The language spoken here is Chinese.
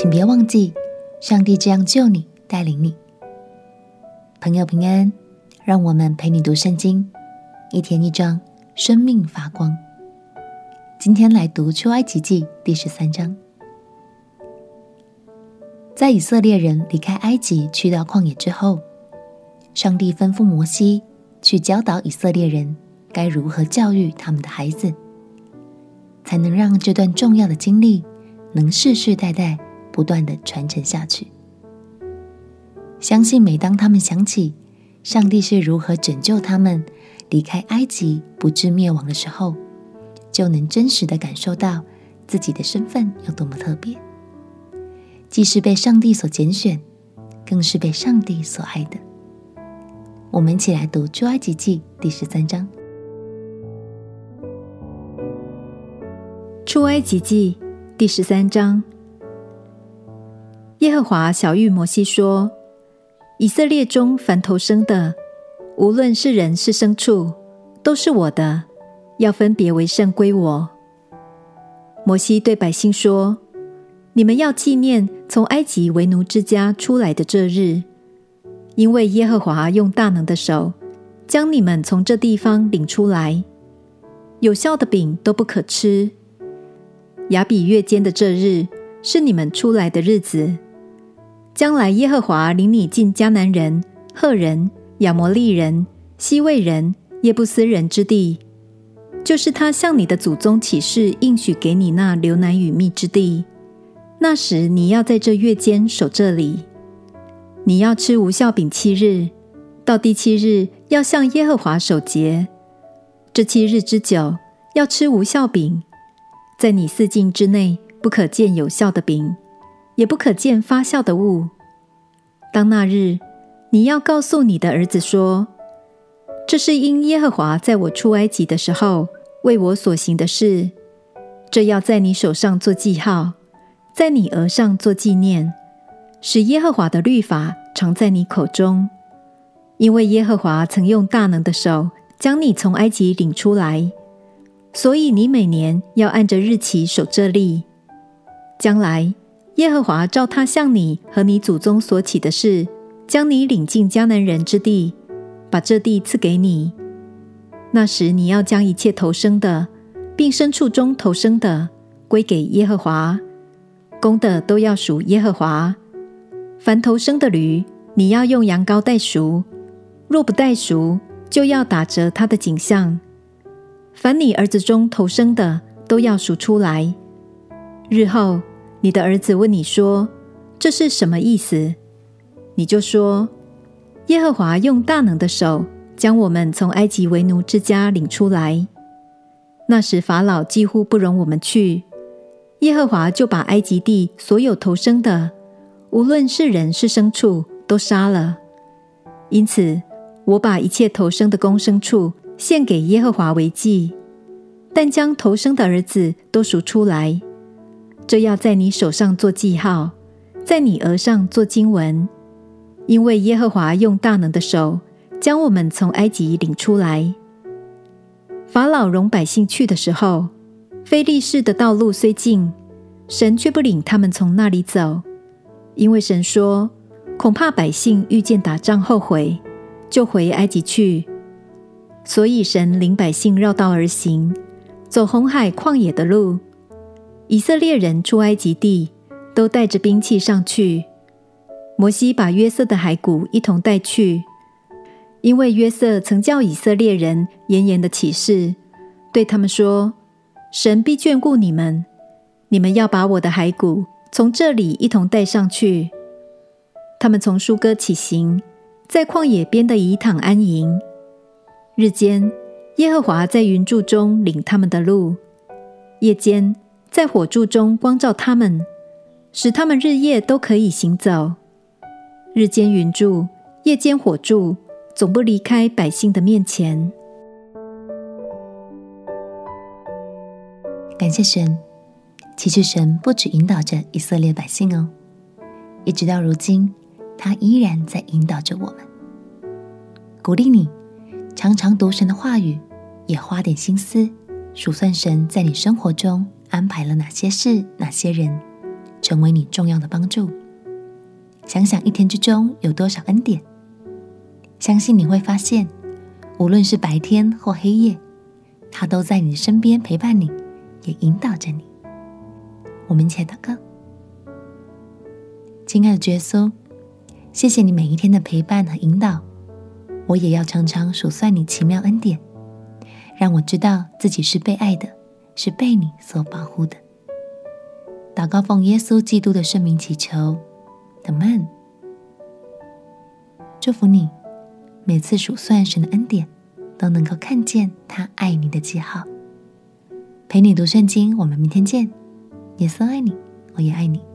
请别忘记，上帝这样救你、带领你。朋友平安，让我们陪你读圣经，一天一章，生命发光。今天来读出埃及记第十三章。在以色列人离开埃及去到旷野之后，上帝吩咐摩西去教导以色列人该如何教育他们的孩子，才能让这段重要的经历能世世代代不断地传承下去。相信每当他们想起上帝是如何拯救他们离开埃及不致灭亡的时候，就能真实的感受到自己的身份有多么特别。既是被上帝所拣选，更是被上帝所爱的。我们一起来读《出埃及记》第十三章。《出埃及记》第十三章，耶和华晓諭摩西说：“以色列中凡头生的，无论是人是牲畜，都是我的，要分别为圣归我。”摩西对百姓说。你们要纪念从埃及为奴之家出来的这日，因为耶和华用大能的手将你们从这地方领出来。有酵的饼都不可吃。亚比月间的这日是你们出来的日子。将来耶和华领你进迦南人、赫人、亚摩利人、西魏人、耶布斯人之地，就是他向你的祖宗起誓应许给你那流奶与蜜之地。那时你要在这月间守这里，你要吃无效饼七日，到第七日要向耶和华守节。这七日之久要吃无效饼，在你四境之内不可见有效的饼，也不可见发酵的物。当那日，你要告诉你的儿子说：“这是因耶和华在我出埃及的时候为我所行的事。”这要在你手上做记号。在你额上做纪念，使耶和华的律法常在你口中，因为耶和华曾用大能的手将你从埃及领出来，所以你每年要按着日期守这例。将来耶和华照他向你和你祖宗所起的事，将你领进迦南人之地，把这地赐给你。那时你要将一切投生的，并牲畜中投生的归给耶和华。公的都要属耶和华。凡投生的驴，你要用羊羔代赎；若不代赎，就要打折他的颈项。凡你儿子中投生的，都要赎出来。日后你的儿子问你说：“这是什么意思？”你就说：“耶和华用大能的手将我们从埃及为奴之家领出来。那时法老几乎不容我们去。”耶和华就把埃及地所有头生的，无论是人是牲畜，都杀了。因此，我把一切头生的公牲畜献给耶和华为祭，但将头生的儿子都赎出来。这要在你手上做记号，在你额上做经文，因为耶和华用大能的手将我们从埃及领出来。法老容百姓去的时候，非利士的道路虽近，神却不领他们从那里走，因为神说：“恐怕百姓遇见打仗后悔，就回埃及去。”所以神领百姓绕道而行，走红海旷野的路。以色列人出埃及地，都带着兵器上去。摩西把约瑟的骸骨一同带去，因为约瑟曾叫以色列人严严的起誓，对他们说。神必眷顾你们，你们要把我的骸骨从这里一同带上去。他们从疏割起行，在旷野边的以坦安营。日间，耶和华在云柱中领他们的路；夜间，在火柱中光照他们，使他们日夜都可以行走。日间云柱，夜间火柱，总不离开百姓的面前。感谢神，其实神不只引导着以色列百姓哦，一直到如今，他依然在引导着我们。鼓励你常常读神的话语，也花点心思数算神在你生活中安排了哪些事、哪些人，成为你重要的帮助。想想一天之中有多少恩典，相信你会发现，无论是白天或黑夜，他都在你身边陪伴你，也引导着你。我们一起祷告，亲爱的耶稣，谢谢你每一天的陪伴和引导，我也要常常数算你奇妙恩典，让我知道自己是被爱的，是被你所保护的。祷告奉耶稣基督的圣名祈求，阿门。祝福你，每次数算神的恩典，都能够看见他爱你的记号。陪你读圣经，我们明天见。耶稣爱你，我也爱你。